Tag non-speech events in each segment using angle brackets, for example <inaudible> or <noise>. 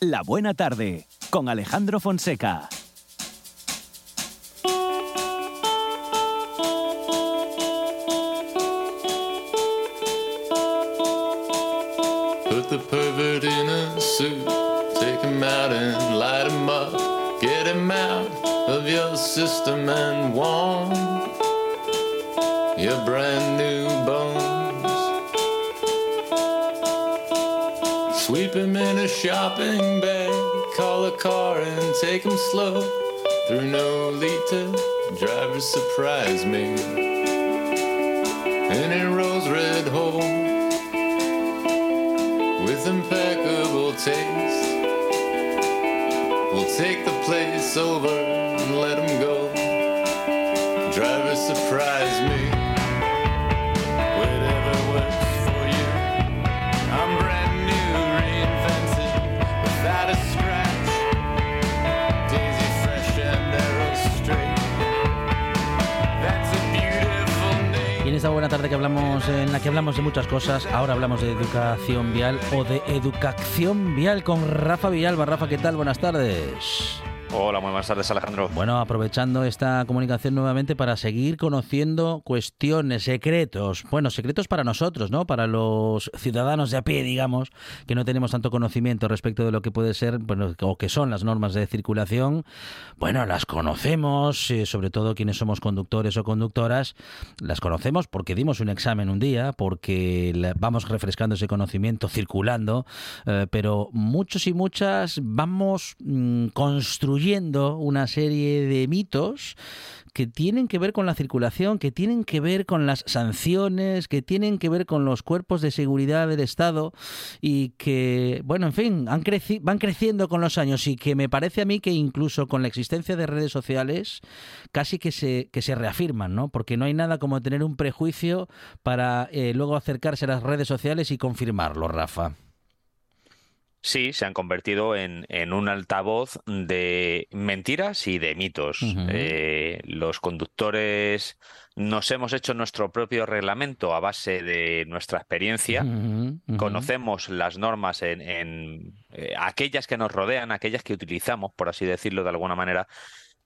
La Buena Tarde con Alejandro Fonseca. Put the pervert in a suit, take him out and light him up. Get him out of your system and warm your brand new bones. Sweep him in a shopping bag, call a car and take him slow through Nolita. Driver surprise me in a rose red hole with impeccable taste. We'll take the place over and let him go. Driver, surprise me. Esta buena tarde que hablamos, en la que hablamos de muchas cosas, ahora hablamos de educación vial o de educación vial con Rafa Villalba. Rafa, ¿qué tal? Buenas tardes. Hola, muy buenas tardes, Alejandro. Bueno, aprovechando esta comunicación nuevamente para seguir conociendo cuestiones, secretos, bueno, secretos para nosotros, ¿no? Para los ciudadanos de a pie, digamos, que no tenemos tanto conocimiento respecto de lo que puede ser, bueno, o que son las normas de circulación. Bueno, las conocemos, eh, sobre todo quienes somos conductores o conductoras, las conocemos porque dimos un examen un día, porque vamos refrescando ese conocimiento, circulando, eh, pero muchos y muchas vamos mm, construyendo una serie de mitos que tienen que ver con la circulación, que tienen que ver con las sanciones, que tienen que ver con los cuerpos de seguridad del Estado y que, bueno, en fin, han creci- van creciendo con los años y que me parece a mí que incluso con la existencia de redes sociales casi que se, que se reafirman, ¿no? Porque no hay nada como tener un prejuicio para eh, luego acercarse a las redes sociales y confirmarlo, Rafa. Sí, se han convertido en, en un altavoz de mentiras y de mitos. Eh, los conductores nos hemos hecho nuestro propio reglamento a base de nuestra experiencia. Conocemos las normas en, en, eh, aquellas que nos rodean, aquellas que utilizamos, por así decirlo de alguna manera,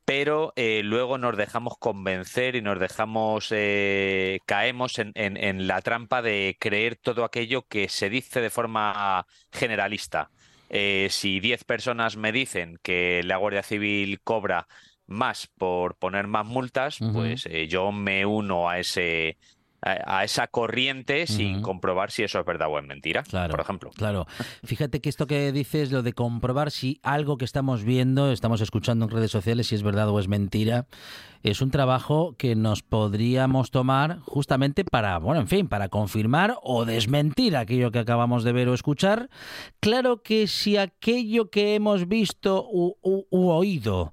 pero eh, luego nos dejamos convencer y nos dejamos, eh, caemos en, en- en la trampa de creer todo aquello que se dice de forma generalista. Eh, si 10 personas me dicen que la Guardia Civil cobra más por poner más multas, pues eh, yo me uno a ese, a, a esa corriente sin comprobar si eso es verdad o es mentira, Claro, por ejemplo. Claro. Fíjate que esto que dices, lo de comprobar si algo que estamos viendo, estamos escuchando en redes sociales, si es verdad o es mentira, es un trabajo que nos podríamos tomar justamente para, bueno, en fin, para confirmar o desmentir aquello que acabamos de ver o escuchar. Claro que si aquello que hemos visto u, u- u oído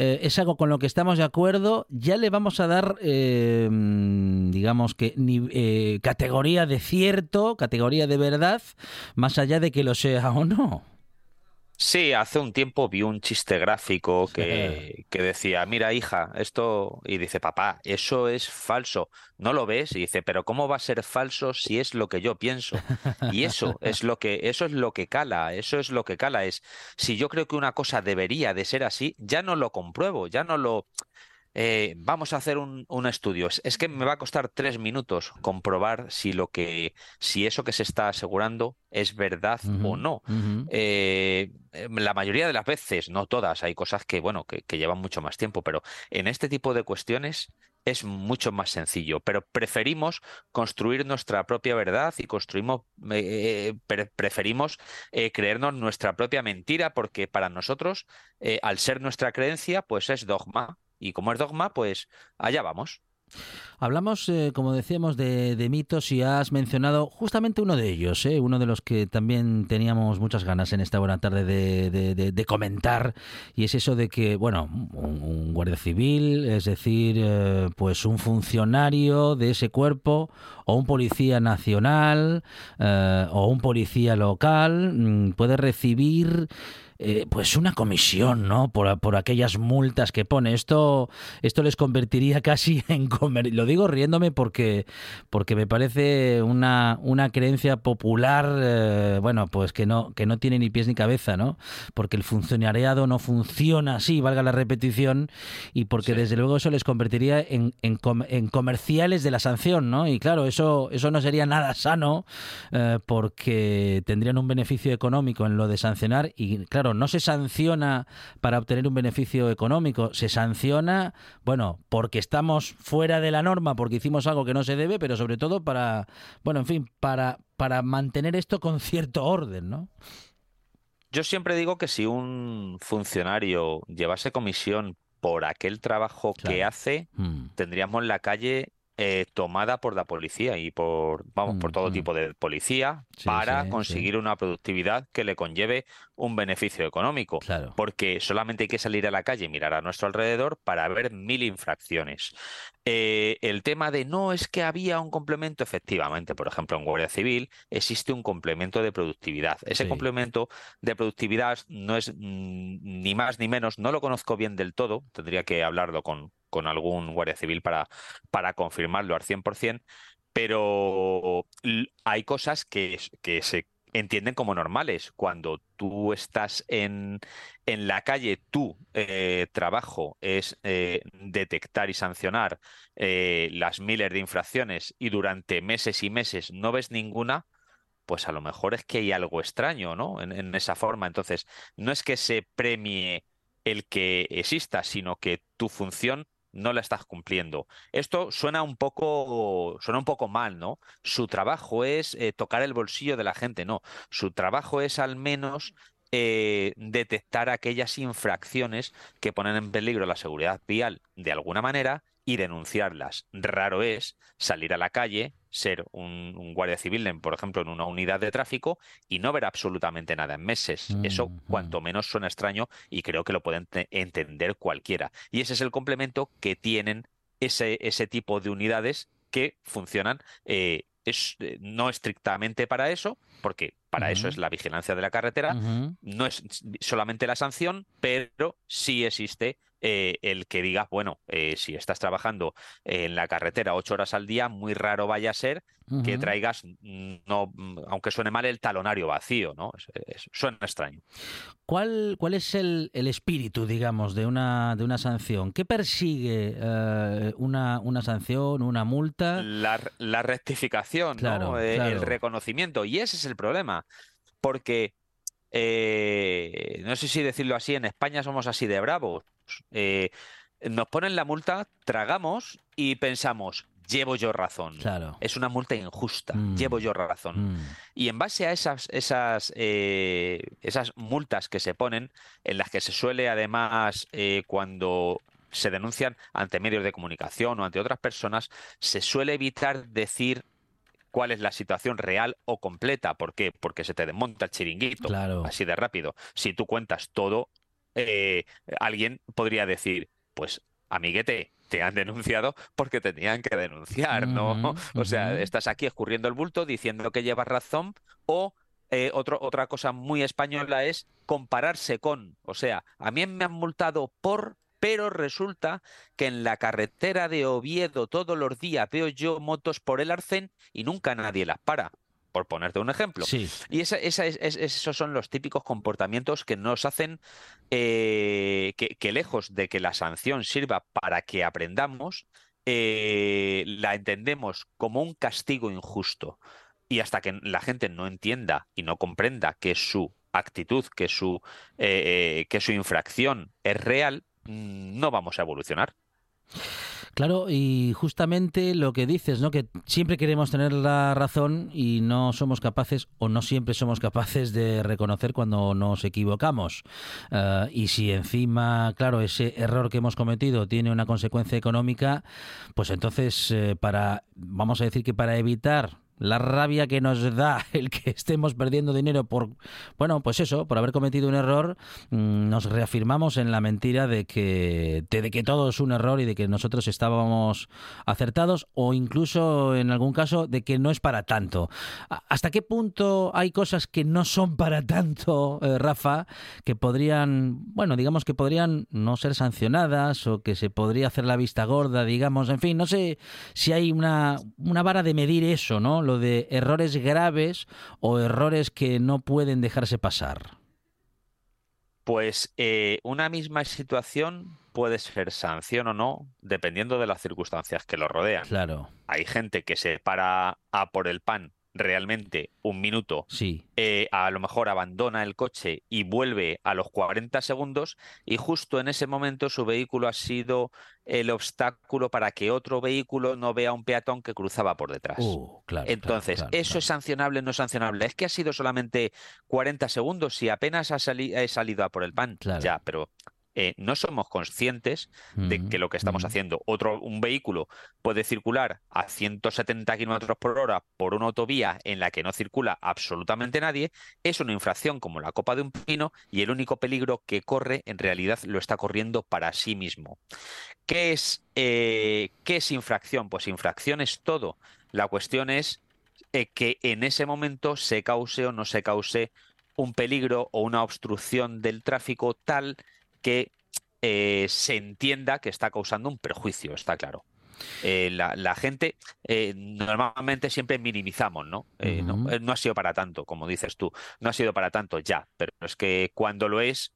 eh, es algo con lo que estamos de acuerdo, ya le vamos a dar, eh, digamos que, eh, categoría de cierto, categoría de verdad, más allá de que lo sea o no. Sí, hace un tiempo vi un chiste gráfico que, que decía, mira hija, esto, y dice, papá, eso es falso, ¿no lo ves? Y dice, pero ¿cómo va a ser falso si es lo que yo pienso? Y eso <laughs> es lo que, eso es lo que cala, eso es lo que cala, es, si yo creo que una cosa debería de ser así, ya no lo compruebo, ya no lo, eh, vamos a hacer un, un estudio. Es, que me va a costar tres minutos comprobar si lo que, si eso que se está asegurando es verdad o no. Eh, eh, la mayoría de las veces, no todas, hay cosas que, bueno, que, que llevan mucho más tiempo, pero en este tipo de cuestiones es mucho más sencillo. Pero preferimos construir nuestra propia verdad y construimos, eh, pre- preferimos eh, creernos nuestra propia mentira, porque para nosotros, eh, al ser nuestra creencia, pues es dogma. Y como es dogma, pues allá vamos. Hablamos, eh, como decíamos, de, mitos y has mencionado justamente uno de ellos, eh, uno de los que también teníamos muchas ganas en esta buena tarde de, comentar, y es eso de que, bueno, un, un guardia civil, es decir, eh, pues un funcionario de ese cuerpo, o un policía nacional, eh, o un policía local, mm, puede recibir eh, pues una comisión, ¿no? Por, por, aquellas multas que pone. Esto, esto les convertiría casi <laughs> en comer. Lo digo riéndome porque, porque me parece una, una creencia popular, eh, bueno, pues que no, que no tiene ni pies ni cabeza, ¿no? Porque el funcionariado no funciona así, valga la repetición, y porque desde luego eso les convertiría en, en, en, comerciales de la sanción, ¿no? Y claro, eso, eso no sería nada sano eh, porque tendrían un beneficio económico en lo de sancionar y claro, no se sanciona para obtener un beneficio económico, se sanciona, bueno, porque estamos fuera de la norma, porque hicimos algo que no se debe, pero sobre todo para, bueno, en fin, para, para mantener esto con cierto orden, ¿no? Yo siempre digo que si un funcionario llevase comisión por aquel trabajo que hace, mm. tendríamos en la calle eh, tomada por la policía y por vamos por todo mm, tipo mm. de policía para conseguir una productividad que le conlleve un beneficio económico. Porque solamente hay que salir a la calle y mirar a nuestro alrededor para ver mil infracciones. Eh, el tema de no es que había un complemento, efectivamente, por ejemplo, en Guardia Civil existe un complemento de productividad. Ese complemento de productividad no es mm, ni más ni menos, no lo conozco bien del todo, tendría que hablarlo con, con algún guardia civil para, para confirmarlo al 100%, pero hay cosas que, que se entienden como normales. Cuando tú estás en, en la calle, tu eh, trabajo es eh, detectar y sancionar eh, las miles de infracciones y durante meses y meses no ves ninguna, pues a lo mejor es que hay algo extraño, ¿no? en esa forma. Entonces, no es que se premie el que exista, sino que tu función no la estás cumpliendo. Esto suena un poco, suena un poco mal, ¿no? Su trabajo es eh, tocar el bolsillo de la gente, no. Su trabajo es al menos eh, detectar aquellas infracciones que ponen en peligro la seguridad vial de alguna manera y denunciarlas. Raro es salir a la calle, ser un, guardia civil, por ejemplo, en una unidad de tráfico y no ver absolutamente nada en meses. Eso cuanto menos suena extraño y creo que lo pueden entender cualquiera. Y ese es el complemento que tienen ese, ese tipo de unidades que funcionan eh, es, eh, no estrictamente para eso, porque para eso es la vigilancia de la carretera, no es solamente la sanción, pero sí existe eh, el que digas, bueno, eh, si estás trabajando en la carretera ocho horas al día, muy raro vaya a ser que traigas, no, mm, aunque suene mal, el talonario vacío, ¿no? suena extraño. ¿Cuál, cuál es el, espíritu, digamos, de una, de una sanción? ¿Qué persigue eh, una, una sanción, una multa? La, rectificación, ¿no? el reconocimiento. Y ese es el problema. Porque no sé si decirlo así, en España somos así de bravos. Eh, nos ponen la multa, tragamos y pensamos, llevo yo razón. Claro. Es una multa injusta, mm. llevo yo razón. Mm. Y en base a esas, esas, eh, esas multas que se ponen, en las que se suele además, eh, cuando se denuncian ante medios de comunicación o ante otras personas, se suele evitar decir cuál es la situación real o completa. ¿Por qué? Porque se te desmonta el chiringuito así de rápido. Si tú cuentas todo, eh, alguien podría decir, pues amiguete, te han denunciado porque tenían que denunciar, ¿no? <laughs> o sea, estás aquí escurriendo el bulto diciendo que llevas razón o eh, otra cosa muy española es compararse con, o sea, a mí me han multado por, pero resulta que en la carretera de Oviedo todos los días veo yo motos por el arcén y nunca nadie las para por ponerte un ejemplo. Y esa, esos son los típicos comportamientos que nos hacen eh, que, lejos de que la sanción sirva para que aprendamos, eh, la entendemos como un castigo injusto. Y hasta que la gente no entienda y no comprenda que su actitud, que su, eh, que su infracción es real, mm, no vamos a evolucionar. Claro, y justamente lo que dices, ¿no? Que siempre queremos tener la razón y no somos capaces o no siempre somos capaces de reconocer cuando nos equivocamos. Eh, y si encima, claro, ese error que hemos cometido tiene una consecuencia económica, pues entonces eh, para, vamos a decir que para evitar la rabia que nos da <laughs> el que estemos perdiendo dinero por, bueno, pues eso, por haber cometido un error, mm, nos reafirmamos en la mentira de que, de que todo es un error y de que nosotros estábamos acertados o incluso en algún caso de que no es para tanto. ¿Hasta qué punto hay cosas que no son para tanto, eh, Rafa, que podrían, bueno, digamos que podrían no ser sancionadas o que se podría hacer la vista gorda, digamos, en fin, no sé si hay una, una vara de medir eso, ¿no? Lo de errores graves o errores que no pueden dejarse pasar. Pues eh, una misma situación puede ser sanción o no, dependiendo de las circunstancias que lo rodean. Claro. Hay gente que se para a por el pan realmente un minuto, sí. Eh, a lo mejor abandona el coche y vuelve a los 40 segundos y justo en ese momento su vehículo ha sido el obstáculo para que otro vehículo no vea a un peatón que cruzaba por detrás. Uh, Entonces, ¿eso es sancionable o no sancionable? Es que ha sido solamente 40 segundos y apenas ha he salido a por el pan. Ya, pero eh, no somos conscientes de que lo que estamos haciendo, otro, un vehículo puede circular a 170 kilómetros por hora por una autovía en la que no circula absolutamente nadie, es una infracción como la copa de un pino y el único peligro que corre en realidad lo está corriendo para sí mismo. ¿Qué es, eh, ¿qué es infracción? Pues infracción es todo. La cuestión es eh, que en ese momento se cause o no se cause un peligro o una obstrucción del tráfico tal que eh, se entienda que está causando un perjuicio, está claro. Eh, la, gente eh, normalmente siempre minimizamos, ¿no? ¿no? ha sido para tanto, como dices tú, no ha sido para tanto ya, pero es que cuando lo es,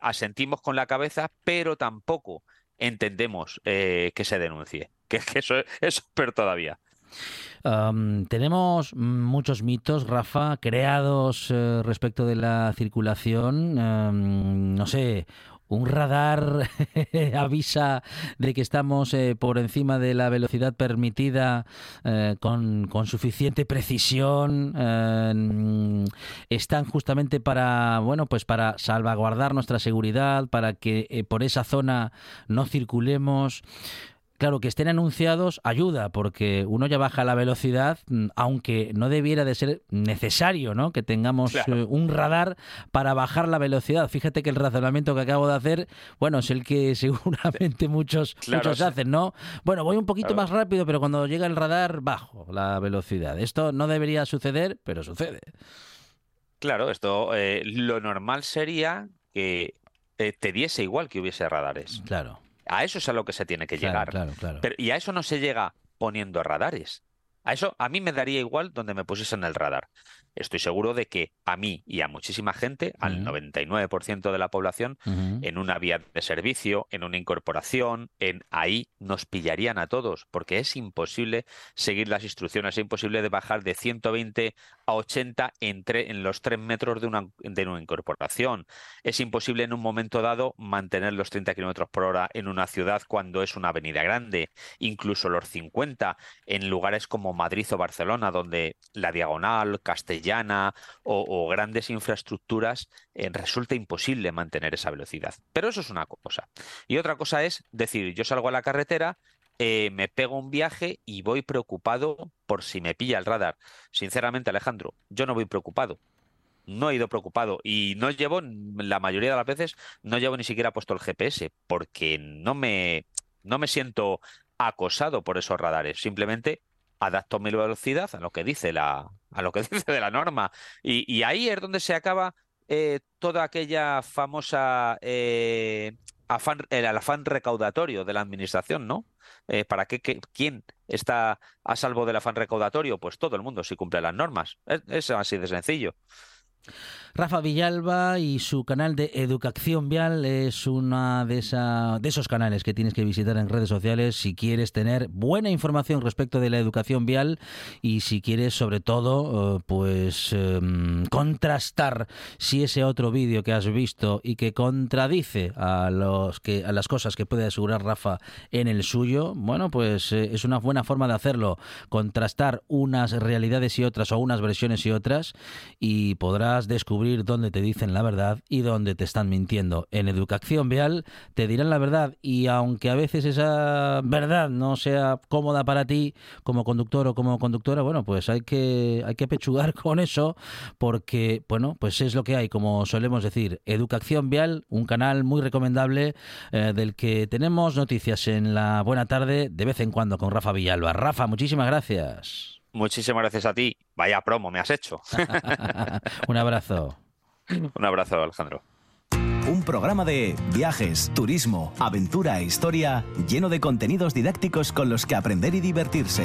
asentimos con la cabeza, pero tampoco entendemos que se denuncie, <laughs> que, que eso, eso es peor todavía tenemos muchos mitos, Rafa, creados eh, respecto de la circulación. no sé, un radar <laughs> avisa de que estamos eh, por encima de la velocidad permitida eh, con, suficiente precisión están justamente para bueno pues para salvaguardar nuestra seguridad para que por esa zona no circulemos Claro, que estén anunciados ayuda, porque uno ya baja la velocidad, mm, aunque no debiera de ser necesario, ¿no? Que tengamos eh, un radar para bajar la velocidad. Fíjate que el razonamiento que acabo de hacer, bueno, es el que <laughs> seguramente muchos, muchos hacen, ¿no? Bueno, voy un poquito más rápido, pero cuando llega el radar, bajo la velocidad. Esto no debería suceder, pero sucede. Claro, esto eh, lo normal sería que eh, te diese igual que hubiese radares. Claro. A eso es a lo que se tiene que llegar. Pero, y a eso no se llega poniendo radares. A eso a mí me daría igual donde me pusiesen el radar estoy seguro de que a mí y a muchísima gente, al 99% de la población, en una vía de servicio, en una incorporación, en ahí nos pillarían a todos, porque es imposible seguir las instrucciones, es imposible de bajar de 120 a 80 entre, en los 3 metros de una, de una incorporación. Es imposible en un momento dado mantener los 30 kilómetros por hora en una ciudad cuando es una avenida grande, incluso los 50 en lugares como Madrid o Barcelona, donde la diagonal, Castellón, llana o, grandes infraestructuras, eh, resulta imposible mantener esa velocidad. Pero eso es una cosa. Y otra cosa es decir, yo salgo a la carretera, eh, me pego un viaje y voy preocupado por si me pilla el radar. Sinceramente, Alejandro, yo no voy preocupado. No he ido preocupado y no llevo, la mayoría de las veces, no llevo ni siquiera puesto el GPS porque no me, no me siento acosado por esos radares. Simplemente adapto mi velocidad a lo que dice la, a lo que <laughs> dice de la norma. Y, ahí es donde se acaba eh, toda aquella famosa eh, afán, el, afán recaudatorio de la administración, ¿no? Eh, ¿Para qué, quién está a salvo del afán recaudatorio? Pues todo el mundo si cumple las normas. es así de sencillo. Rafa Villalba y su canal de Educación Vial es una de, de esos canales que tienes que visitar en redes sociales si quieres tener buena información respecto de la educación vial y si quieres sobre todo eh, pues em, contrastar si ese otro vídeo que has visto y que contradice a los que a las cosas que puede asegurar Rafa en el suyo, bueno, pues eh, es una buena forma de hacerlo, contrastar unas realidades y otras o unas versiones y otras y podrás descubrir dónde te dicen la verdad y dónde te están mintiendo. En Educación Vial te dirán la verdad y aunque a veces esa verdad no sea cómoda para ti como conductor o como conductora, bueno, pues hay que, hay que pechugar <laughs> con eso porque, bueno, pues es lo que hay, como solemos decir. Educación Vial, un canal muy recomendable eh, del que tenemos noticias en la buena tarde de vez en cuando con Rafa Villalba. Rafa, muchísimas gracias. Muchísimas gracias a ti. Vaya promo me has hecho. <laughs> un abrazo. Un abrazo, Alejandro. Un programa de viajes, turismo, aventura e historia lleno de contenidos didácticos con los que aprender y divertirse.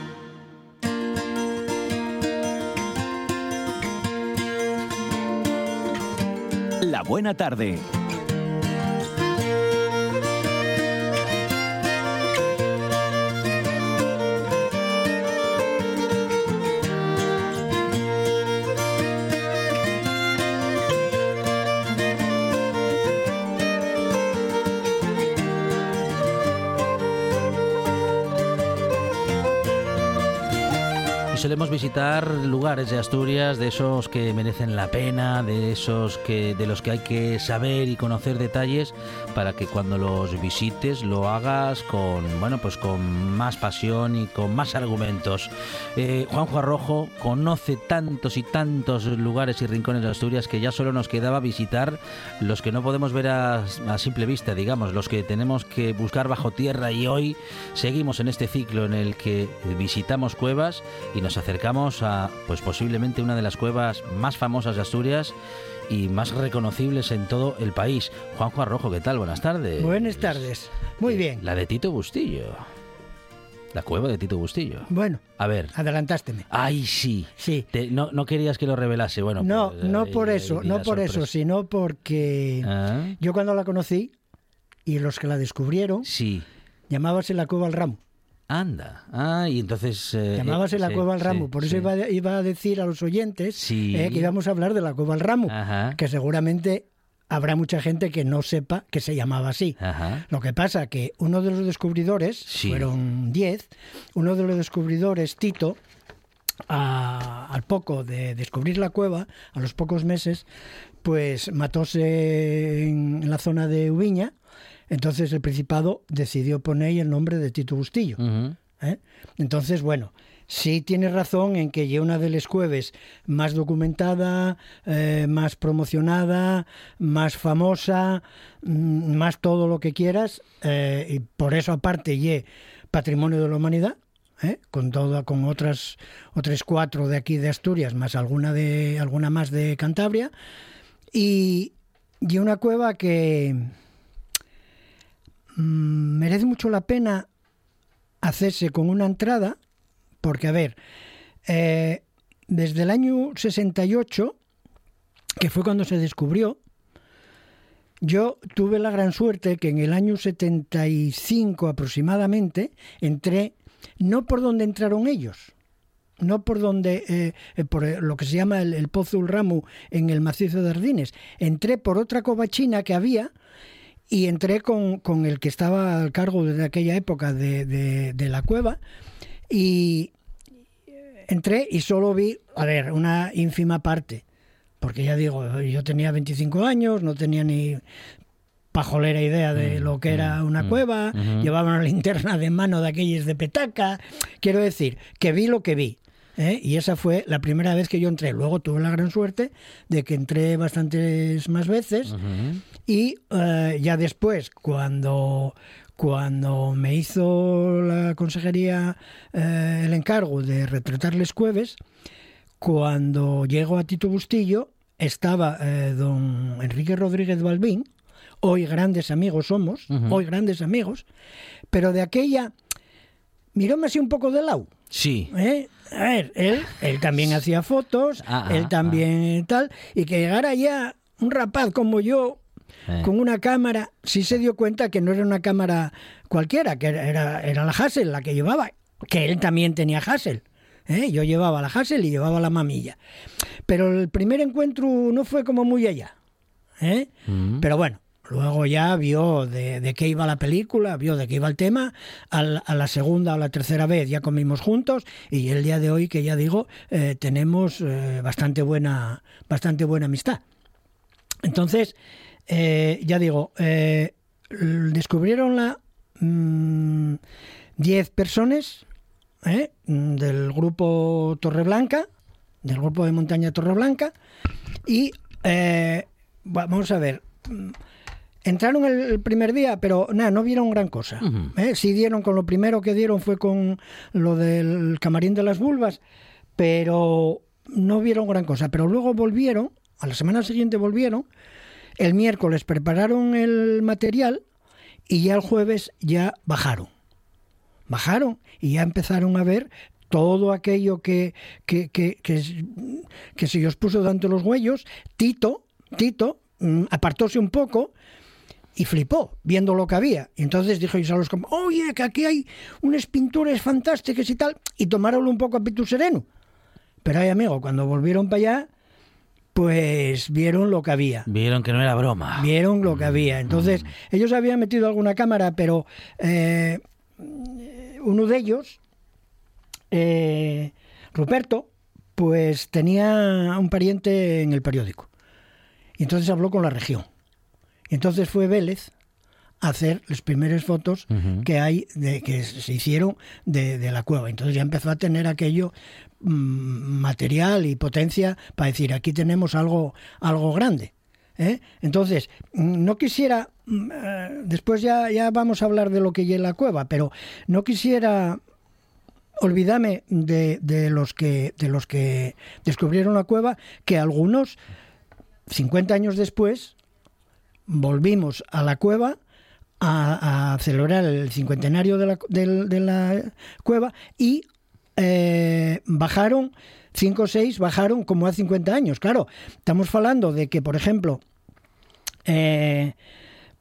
La buena tarde. Solemos visitar lugares de Asturias, de esos que merecen la pena, de esos que de los que hay que saber y conocer detalles para que cuando los visites lo hagas con bueno pues con más pasión y con más argumentos. Eh, Juanjo Arrojo conoce tantos y tantos lugares y rincones de Asturias que ya solo nos quedaba visitar los que no podemos ver a, a simple vista, digamos, los que tenemos que buscar bajo tierra y hoy seguimos en este ciclo en el que visitamos cuevas y nos acercamos a pues posiblemente una de las cuevas más famosas de Asturias y más reconocibles en todo el país. Juanjo Arrojo, ¿qué tal? Buenas tardes. Buenas tardes. Muy bien. La de Tito Bustillo. La cueva de Tito Bustillo. Bueno. A ver. Adelantásteme. Ay, sí. Sí. Te, no, no querías que lo revelase. Bueno, no, pues, no por eso, no por eso, sino porque Ah, yo cuando la conocí y los que la descubrieron, Sí. llamábase la cueva al ramo. Anda. Ah, y entonces. eh, Llamábase eh, la sí, cueva al ramo. sí, Por eso sí. iba, a- iba a decir a los oyentes eh, que íbamos a hablar de la cueva al ramo, Ajá. que seguramente habrá mucha gente que no sepa que se llamaba así. Ajá. Lo que pasa que uno de los descubridores, fueron 10, uno de los descubridores, Tito, a- al poco de descubrir la cueva, a los pocos meses, pues matóse en la zona de Ubiña, entonces el Principado decidió poner el nombre de Tito Bustillo. ¿eh? Entonces, bueno, sí tienes razón en que ya una de las cueves más documentada, eh, más promocionada, más famosa, mm, más todo lo que quieras, eh, y por eso aparte ye patrimonio de la humanidad. ¿eh? con toda con otras otras cuatro de aquí de Asturias más alguna de alguna más de Cantabria y, y una cueva que mm, merece mucho la pena hacerse con una entrada, porque a ver, eh, desde el año 68, que fue cuando se descubrió, yo tuve la gran suerte que en el año 75 aproximadamente entré, no por donde entraron ellos, no por donde, eh, por eh, lo que se llama el, el Pozo del Ramo en el macizo de Ardines, entré por otra covachina que había y entré con, con el que estaba al cargo desde aquella época de, de- de la cueva y entré y solo vi, a ver, una ínfima parte, porque ya digo, yo tenía 25 años, no tenía ni pajolera idea de lo que era una cueva, llevaba una linterna de mano de aquellas de petaca, quiero decir, que vi lo que vi. ¿eh? Y esa fue la primera vez que yo entré. Luego tuve la gran suerte de que entré bastantes más veces. Y eh, ya después, cuando, cuando me hizo la consejería eh, el encargo de retratarles cueves, cuando llego a Tito Bustillo, estaba eh, don Enrique Rodríguez Balbín, hoy grandes amigos somos, hoy grandes amigos, pero de aquella, miróme así un poco de lado. Sí. ¿eh? A ver, él, él también hacía fotos, Ah, él ah, también tal, y que llegara ya un rapaz como yo, Eh. con una cámara, sí se dio cuenta que no era una cámara cualquiera, que era, era, la Hassel la que llevaba, que él también tenía Hassel. ¿eh? Yo llevaba la Hassel y llevaba la mamilla. Pero el primer encuentro no fue como muy allá. ¿eh? Mm. Pero bueno, luego ya vio de, de qué iba la película, vio de qué iba el tema. A la segunda o la tercera vez ya comimos juntos y el día de hoy, que ya digo, eh, tenemos eh, bastante, buena, bastante buena amistad. Entonces, eh, ya digo, eh, descubrieron la 10 personas ¿eh? mm, del grupo Torreblanca, del grupo de montaña Torreblanca, y va- vamos a ver. mm, Entraron el, primer día, pero nada, no vieron gran cosa. ¿eh? Sí dieron, con lo primero que dieron fue con lo del camarín de las vulvas, pero no vieron gran cosa. Pero luego volvieron, a la semana siguiente volvieron, el miércoles prepararon el material y ya el jueves ya bajaron. Bajaron y ya empezaron a ver todo aquello que, que, que, que, que se os puso delante los huellos. Tito, Tito, mm, apartóse un poco y flipó viendo lo que había. Y entonces dijo a los oye, que aquí hay unas pinturas fantásticas y tal, y tomaronlo un poco a pitu sereno. Pero ay, amigo, cuando volvieron para allá, pues vieron lo que había. Vieron que no era broma. Vieron lo que había. Entonces, ellos habían metido alguna cámara, pero eh, uno de ellos, eh, Ruperto, pues tenía un pariente en el periódico. Y entonces habló con la región. Y entonces fue Vélez a hacer las primeras fotos que hay, de, que se hicieron de, de la cueva. Entonces ya empezó a tener aquello mm, material y potencia para decir, aquí tenemos algo, algo grande. ¿eh? Entonces, mm, no quisiera, mm, eh, después ya, ya vamos a hablar de lo que hay la cueva, pero no quisiera olvídame de, de los que de los que descubrieron la cueva, que algunos 50 años después volvimos a la cueva a, celebrar el cincuentenario de la, de la cueva y eh, bajaron, 5 o 6 bajaron como hace 50 años. Claro, estamos hablando de que, por ejemplo, eh,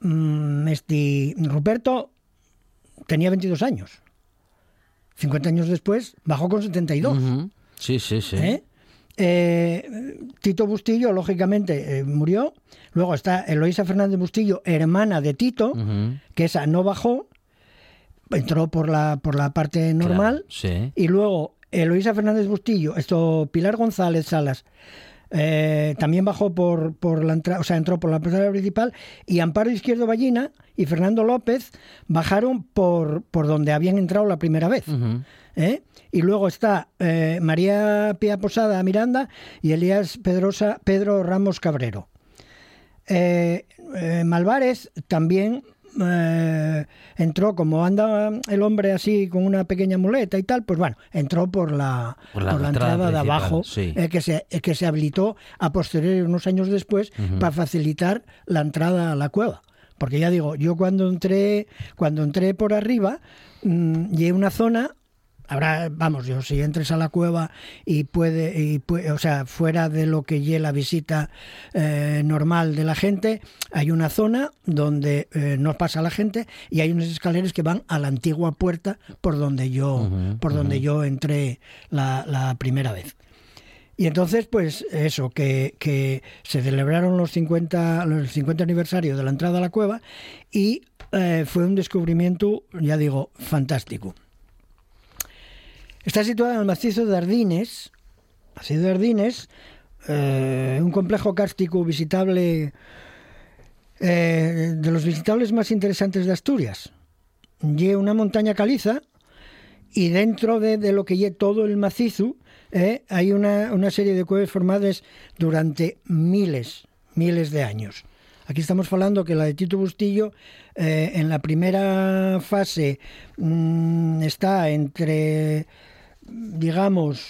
mm, este Ruperto tenía 22 años. 50 años después bajó con 72. Ujú. Sí, sí, sí. ¿eh? Eh, Tito Bustillo, lógicamente, eh, murió. Luego está Eloísa Fernández Bustillo, hermana de Tito, que esa no bajó, entró por la, por la parte normal. Claro, sí. Y luego Eloísa Fernández Bustillo, esto Pilar González Salas, eh, también bajó por, por la entrada, o sea, entró por la entrada principal. Y Amparo Izquierdo Ballina y Fernando López bajaron por, por donde habían entrado la primera vez. ¿eh? Y luego está eh, María Pía Posada Miranda y Elías Pedrosa, Pedro Ramos Cabrero. Eh, eh, Malvares también eh, entró, como anda el hombre así con una pequeña muleta y tal, pues bueno, entró por la, Por la por la entrada entrada de abajo, sí. eh, que, se, eh, que se habilitó a posteriori, unos años después, para facilitar la entrada a la cueva. Porque ya digo, yo cuando entré, cuando entré por arriba, mm, llegué a una zona Habrá, vamos, yo si entres a la cueva y puede, y o sea, fuera de lo que lleva la visita eh, normal de la gente, hay una zona donde eh, no pasa la gente y hay unas escaleras que van a la antigua puerta por donde yo, por donde yo entré la, la primera vez. Y entonces, pues eso, que, que se celebraron los 50, los 50 aniversario de la entrada a la cueva y eh, fue un descubrimiento, ya digo, fantástico. Está situada en el macizo de Ardines, macizo de Ardines, eh, un complejo kárstico visitable, eh, de los visitables más interesantes de Asturias. Lleva una montaña caliza y dentro de, de lo que lleva todo el macizo eh, hay una, una serie de cuevas formadas durante miles, miles de años. Aquí estamos hablando que la de Tito Bustillo en la primera fase mm, está entre, digamos,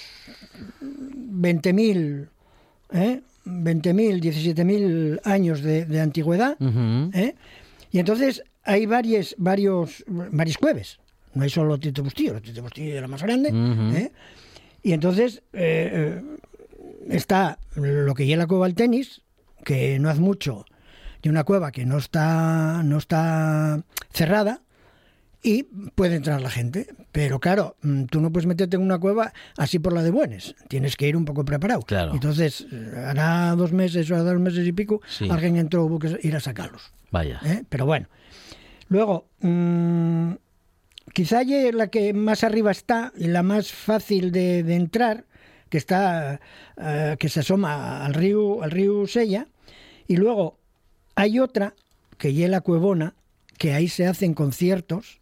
20.000, ¿eh? 20.000, 17.000 años de, de antigüedad. ¿eh? Y entonces hay varios, varios, varios cueves. No hay solo Tito Bustillo, el Tito Bustillo era más grande. Ujú. ¿eh? Y entonces eh, eh, está lo que lleva la cueva al tenis, que no hace mucho de una cueva que no está, no está cerrada y puede entrar la gente. Pero claro, mm, tú no puedes meterte en una cueva así por la de buenas. Tienes que ir un poco preparado. Claro. Entonces, eh, hará dos meses o dos meses y pico, Sí. alguien entró, hubo que ir a sacarlos. Vaya. ¿eh? Pero bueno. Luego, mm, quizá la que más arriba está y la más fácil de, de entrar, que está eh, que se asoma al río al río Sella, y luego hay otra que ye la Cuevona, que ahí se hacen conciertos.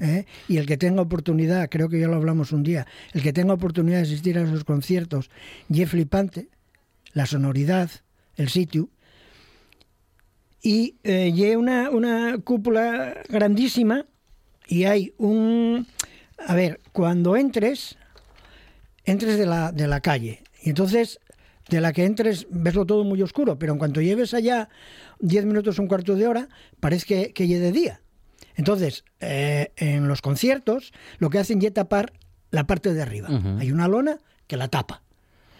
¿eh? y el que tenga oportunidad, creo que ya lo hablamos un día, el que tenga oportunidad de asistir a esos conciertos, ye flipante, la sonoridad, el sitio, y eh, una, una cúpula grandísima y hay un... A ver, cuando entres, entres de la, de la calle. Y entonces, de la que entres, veslo todo muy oscuro, pero en cuanto lleves allá 10 minutos, un cuarto de hora, parece que, que lle de día. Entonces, eh, en los conciertos, lo que hacen es tapar la parte de arriba. Hay una lona que la tapa.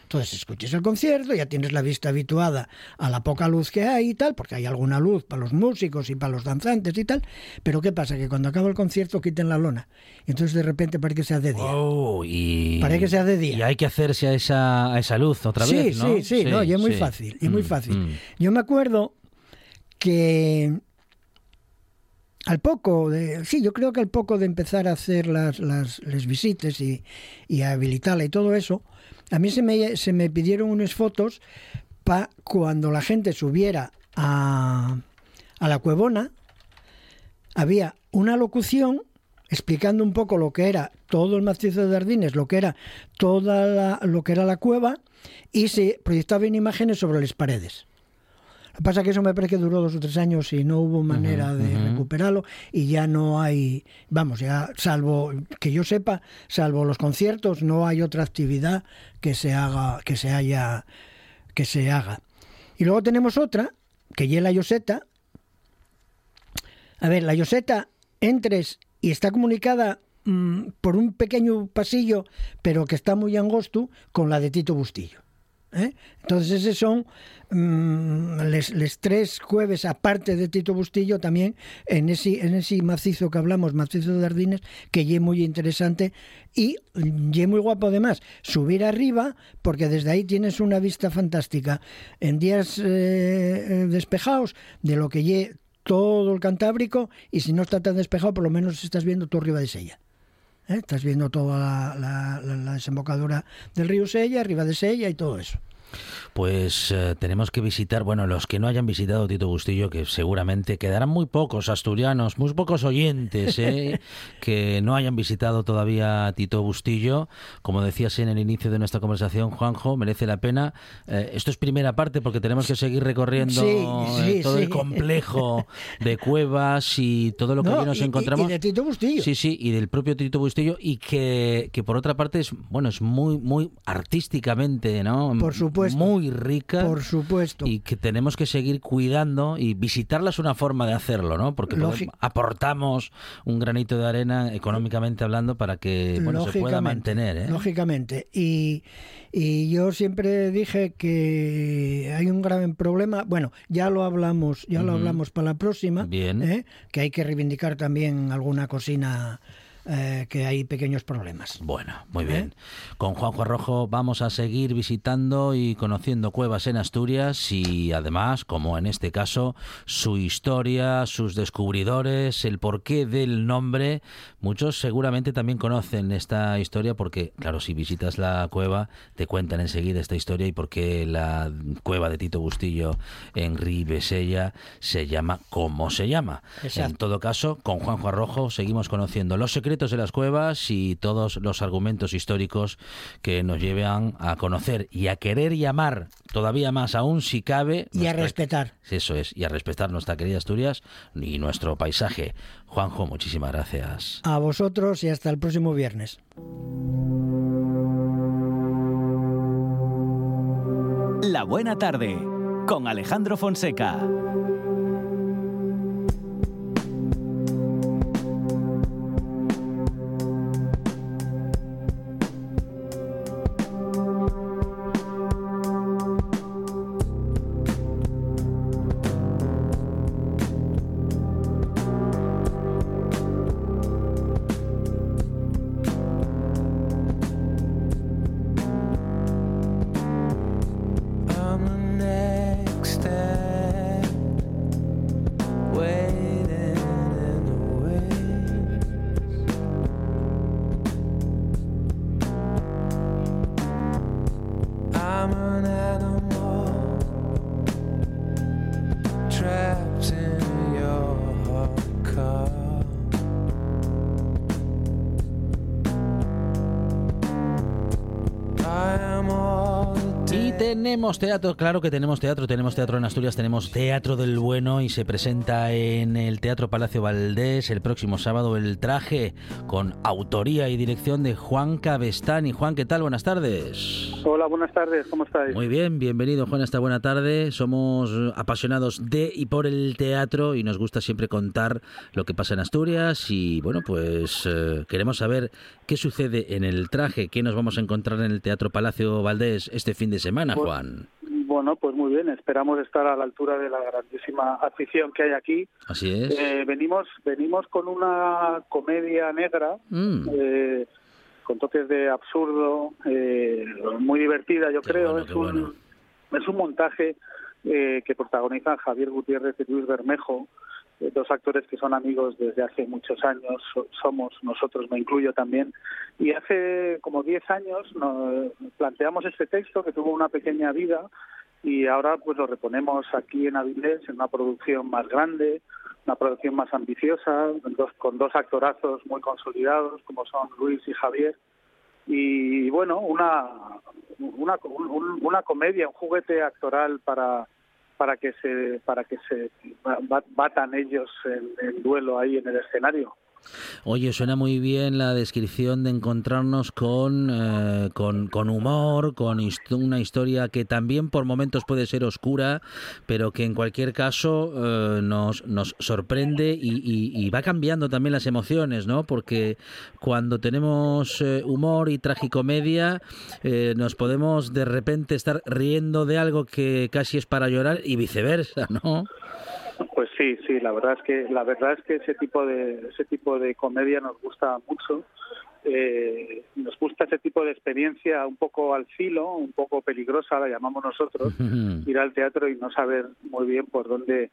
Entonces, escuches el concierto, ya tienes la vista habituada a la poca luz que hay y tal, porque hay alguna luz para los músicos y para los danzantes y tal. Pero ¿qué pasa? Que cuando acaba el concierto quiten la lona. Y entonces de repente parece que sea de día. Oh, y... Parece que sea de día. Y hay que hacerse a esa, a esa luz otra sí, vez, ¿no? Sí, sí, no, y es muy sí. fácil, y muy Mm, fácil. mm. Yo me acuerdo que al poco de, sí, yo creo que al poco de empezar a hacer las, las, visitas y, y a habilitarla y todo eso, a mí se me, se me pidieron unas fotos para cuando la gente subiera a, a la cuevona, había una locución explicando un poco lo que era todo el macizo de Jardines, lo que era toda la, lo que era la cueva y se proyectaban imágenes sobre las paredes. Pasa que eso me parece que duró dos o tres años y no hubo manera de recuperarlo y ya no hay, vamos, ya salvo que yo sepa, salvo los conciertos, no hay otra actividad que se haga, que se haya, que se haga. Y luego tenemos otra, que ya es la Yoseta. A ver, la Yoseta entres y está comunicada mm, por un pequeño pasillo, pero que está muy angosto, con la de Tito Bustillo. ¿Eh? Entonces, esos son mm, les, tres jueves, aparte de Tito Bustillo, también en ese, en ese macizo que hablamos, macizo de Jardines, que ye muy interesante y ye muy guapo además. Subir arriba, porque desde ahí tienes una vista fantástica en días eh, eh, despejados de lo que ye todo el Cantábrico y si no está tan despejado, por lo menos estás viendo tú arriba de Sella. ¿Eh? Estás viendo toda la, la- desembocadura del río Sella, arriba de Sella y todo eso. Pues eh, tenemos que visitar, bueno, los que no hayan visitado Tito Bustillo, que seguramente quedarán muy pocos asturianos, muy pocos oyentes, ¿eh? <laughs> que no hayan visitado todavía Tito Bustillo. Como decías en el inicio de nuestra conversación, Juanjo, merece la pena. Eh, esto es primera parte porque tenemos que seguir recorriendo Sí, eh, sí, todo el complejo de <laughs> cuevas y todo lo que No, allí nos y- encontramos. y de Tito Bustillo. Sí, sí, y del propio Tito Bustillo y que, que por otra parte es, bueno, es muy, muy artísticamente, ¿no? Por supuesto. Muy rica. Por supuesto. Y que tenemos que seguir cuidando y visitarla es una forma de hacerlo, ¿no? Porque podemos- aportamos un granito de arena económicamente hablando para que bueno, se pueda mantener. ¿eh? Lógicamente. Y, y yo siempre dije que hay un grave problema. Bueno, ya lo hablamos, ya lo hablamos para la próxima. Bien. ¿eh? Que hay que reivindicar también alguna cocina eh, que hay pequeños problemas. Bueno, muy ¿Eh? bien. Con Juanjo Arrojo vamos a seguir visitando y conociendo cuevas en Asturias y además, como en este caso, su historia, sus descubridores, el porqué del nombre. Muchos seguramente también conocen esta historia porque, claro, si visitas la cueva te cuentan enseguida esta historia y por qué la cueva de Tito Bustillo en Ribesella se llama como se llama. Exacto. En todo caso, con Juanjo Arrojo seguimos conociendo los secretos de las cuevas y todos los argumentos históricos que nos llevan a conocer y a querer llamar todavía más aún si cabe. Y a respetar. Eso es, y a respetar nuestra querida Asturias y nuestro paisaje. Juanjo, muchísimas gracias. A vosotros y hasta el próximo viernes. La Buena Tarde con Alejandro Fonseca. Tenemos teatro, claro que tenemos teatro, tenemos teatro en Asturias, tenemos Teatro del Bueno y se presenta en el Teatro Palacio Valdés el próximo sábado el traje con autoría y dirección de Juan Cabestani. Juan, ¿qué tal? Buenas tardes. Hola, buenas tardes, ¿cómo estáis? Muy bien, bienvenido Juan a esta buena tarde. Somos apasionados de y por el teatro y nos gusta siempre contar lo que pasa en Asturias y bueno, pues eh, queremos saber qué sucede en el traje, qué nos vamos a encontrar en el Teatro Palacio Valdés este fin de semana, Pues, Juan. Bueno, pues muy bien, esperamos estar a la altura de la grandísima afición que hay aquí. Así es. Eh, venimos, venimos con una comedia negra, Mm. eh, con toques de absurdo, eh, muy divertida, yo Qué creo. bueno, es, un, bueno. es un montaje que protagonizan Javier Gutiérrez y Luis Bermejo, dos actores que son amigos desde hace muchos años, so- somos nosotros, me incluyo también. Y hace como 10 años nos planteamos este texto que tuvo una pequeña vida y ahora pues lo reponemos aquí en Avilés en una producción más grande, una producción más ambiciosa, con dos, actorazos muy consolidados como son Luis y Javier y bueno una una, un- una comedia, un juguete actoral para para que se para que se ba- batan ellos en, en duelo ahí en el escenario. Oye, suena muy bien la descripción de encontrarnos con, eh, con, con humor, con una historia que también por momentos puede ser oscura, pero que en cualquier caso eh, nos, nos sorprende y, va cambiando también las emociones, ¿no? Porque cuando tenemos eh, humor y tragicomedia, nos podemos de repente estar riendo de algo que casi es para llorar y viceversa, ¿no? Pues sí, sí, la verdad es que la verdad es que ese tipo de ese tipo de comedia nos gusta mucho. Eh, nos gusta ese tipo de experiencia un poco al filo, un poco peligrosa, la llamamos nosotros, <laughs> ir al teatro y no saber muy bien por dónde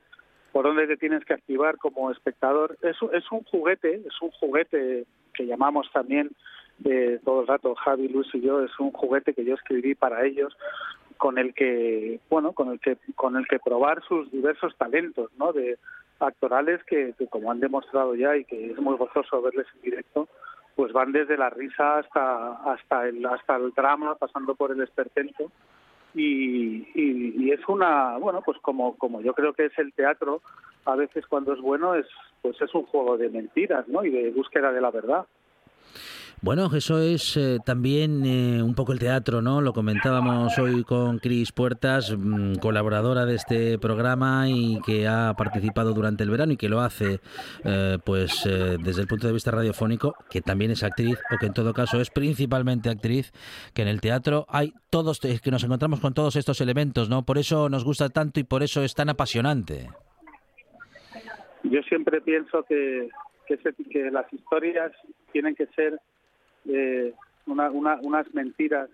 por dónde te tienes que activar como espectador. Es, un- es un juguete, es un juguete que llamamos también eh, todo el rato Javi, Luis y yo, es un juguete que yo escribí para ellos con el que bueno con el que con el que probar sus diversos talentos no de actorales que, como han demostrado ya y que es muy gozoso verles en directo pues van desde la risa hasta hasta el hasta el drama pasando por el esperpento. Y, y, y es una bueno pues como como yo creo que es el teatro a veces cuando es bueno es pues es un juego de mentiras no y de búsqueda de la verdad Bueno, eso es eh, también eh, un poco el teatro, ¿no? Lo comentábamos hoy con Cris Puertas, mm, colaboradora de este programa y que ha participado durante el verano y que lo hace, eh, pues, eh, desde el punto de vista radiofónico, que también es actriz o que en todo caso es principalmente actriz, que en el teatro hay todos, que nos encontramos con todos estos elementos, ¿no? Por eso nos gusta tanto y por eso es tan apasionante. yo siempre pienso que que las historias tienen que ser eh, una- una- unas mentiras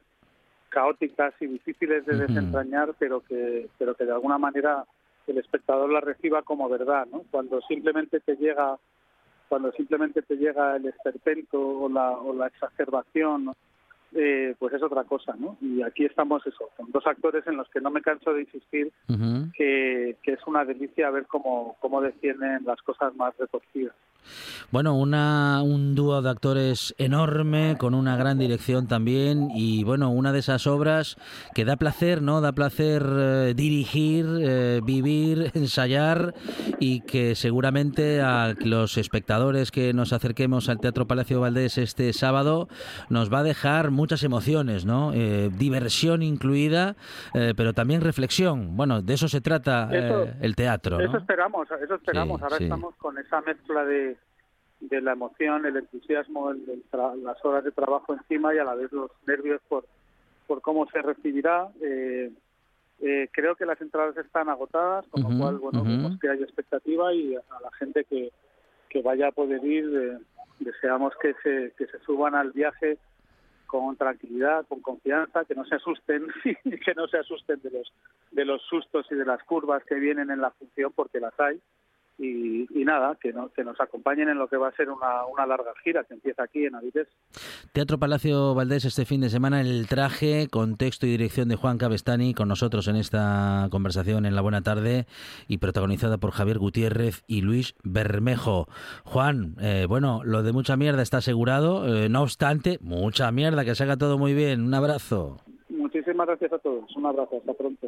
caóticas y difíciles de desentrañar, pero que pero que de alguna manera el espectador las reciba como verdad, ¿no? Cuando simplemente te llega cuando simplemente te llega el esperpento o la, o la exacerbación, ¿no? eh, pues es otra cosa, ¿no? Y aquí estamos eso, con dos actores en los que no me canso de insistir que, que es una delicia ver cómo, cómo defienden las cosas más retorcidas. Bueno, una, un dúo de actores enorme, con una gran dirección también, y bueno, una de esas obras que da placer, ¿no? Da placer eh, dirigir, eh, vivir, <laughs> ensayar, y que seguramente a los espectadores que nos acerquemos al Teatro Palacio Valdés este sábado nos va a dejar muchas emociones, ¿no? Eh, diversión incluida, pero también reflexión. Bueno, de eso se trata Eso- el teatro, Eso esperamos, eso esperamos. Sí, Ahora sí. estamos con esa mezcla de, de la emoción, el entusiasmo, el- el tra- las horas de trabajo encima y a la vez los nervios por, por cómo se recibirá. Eh, eh, creo que las entradas están agotadas, con lo cual, bueno, vemos que hay expectativa y a la gente que, que vaya a poder ir, eh, deseamos que se, que se suban al viaje con tranquilidad, con confianza, que no se asusten, <laughs> que no se asusten de los de los sustos y de las curvas que vienen en la función, porque las hay. Y, y nada, que, no, que nos acompañen en lo que va a ser una, una larga gira que empieza aquí en Avilés. Teatro Palacio Valdés este fin de semana, el traje con texto y dirección de Juan Cabestani con nosotros en esta conversación en la buena tarde y protagonizada por Javier Gutiérrez y Luis Bermejo. Juan, eh, bueno, lo de mucha mierda está asegurado, eh, no obstante, mucha mierda, que se haga todo muy bien. Un abrazo. Muchísimas gracias a todos. Un abrazo, hasta pronto.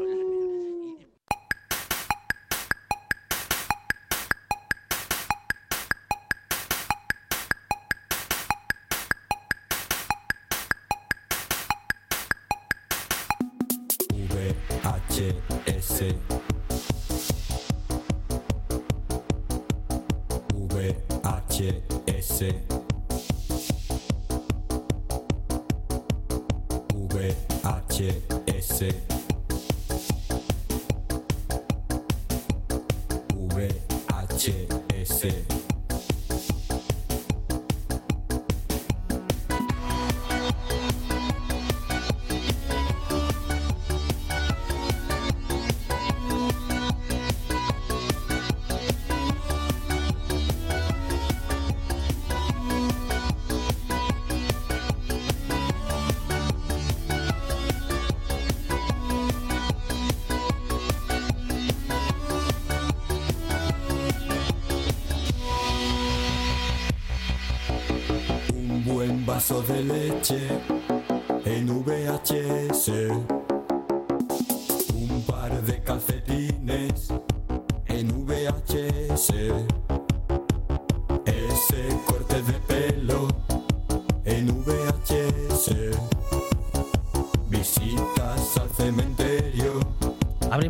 VHS VHS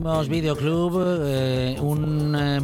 Abrimos Videoclub, eh,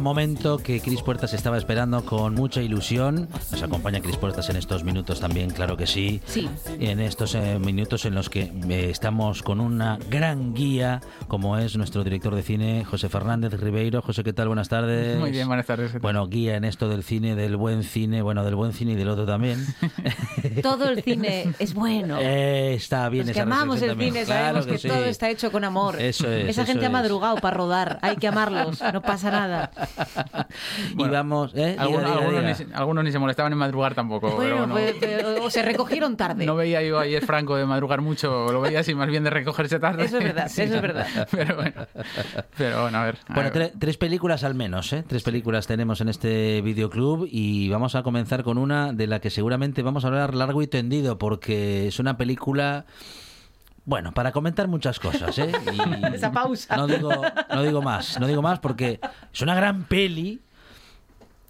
momento que Cris Puertas estaba esperando con mucha ilusión. Nos acompaña Cris Puertas en estos minutos también, claro que sí. Sí. En estos eh, minutos en los que eh, estamos con una gran guía, como es nuestro director de cine, José Fernández Ribeiro. José, ¿qué tal? Buenas tardes. Muy bien, buenas tardes. Bueno, guía en esto del cine, del buen cine, bueno, del buen cine y del otro también. <laughs> Todo el cine es bueno. <laughs> Eh, está bien Los que esa amamos el también. cine Claro sabemos que, sí. todo está hecho con amor. Eso es, Esa eso gente ha es. madrugado para rodar. Hay que amarlos. No pasa nada. <laughs> y vamos, ¿eh? Algunos, ni, se- algunos ni se molestaban en madrugar tampoco. Bueno, pero no, pues, pero- o se recogieron tarde. no veía yo ayer Franco de madrugar mucho, lo veía así más bien de recogerse tarde. Eso es verdad, <laughs> Sí. eso es verdad. <laughs> Pero bueno, pero bueno, a ver. a Bueno, ver. tre- tres películas al menos, ¿eh? Tres películas tenemos en este videoclub y vamos a comenzar con una de la que seguramente vamos a hablar largo y tendido porque es una película... Bueno, para comentar muchas cosas, ¿eh? Y <laughs> Esa pausa. No digo, no digo más, no digo más porque es una gran peli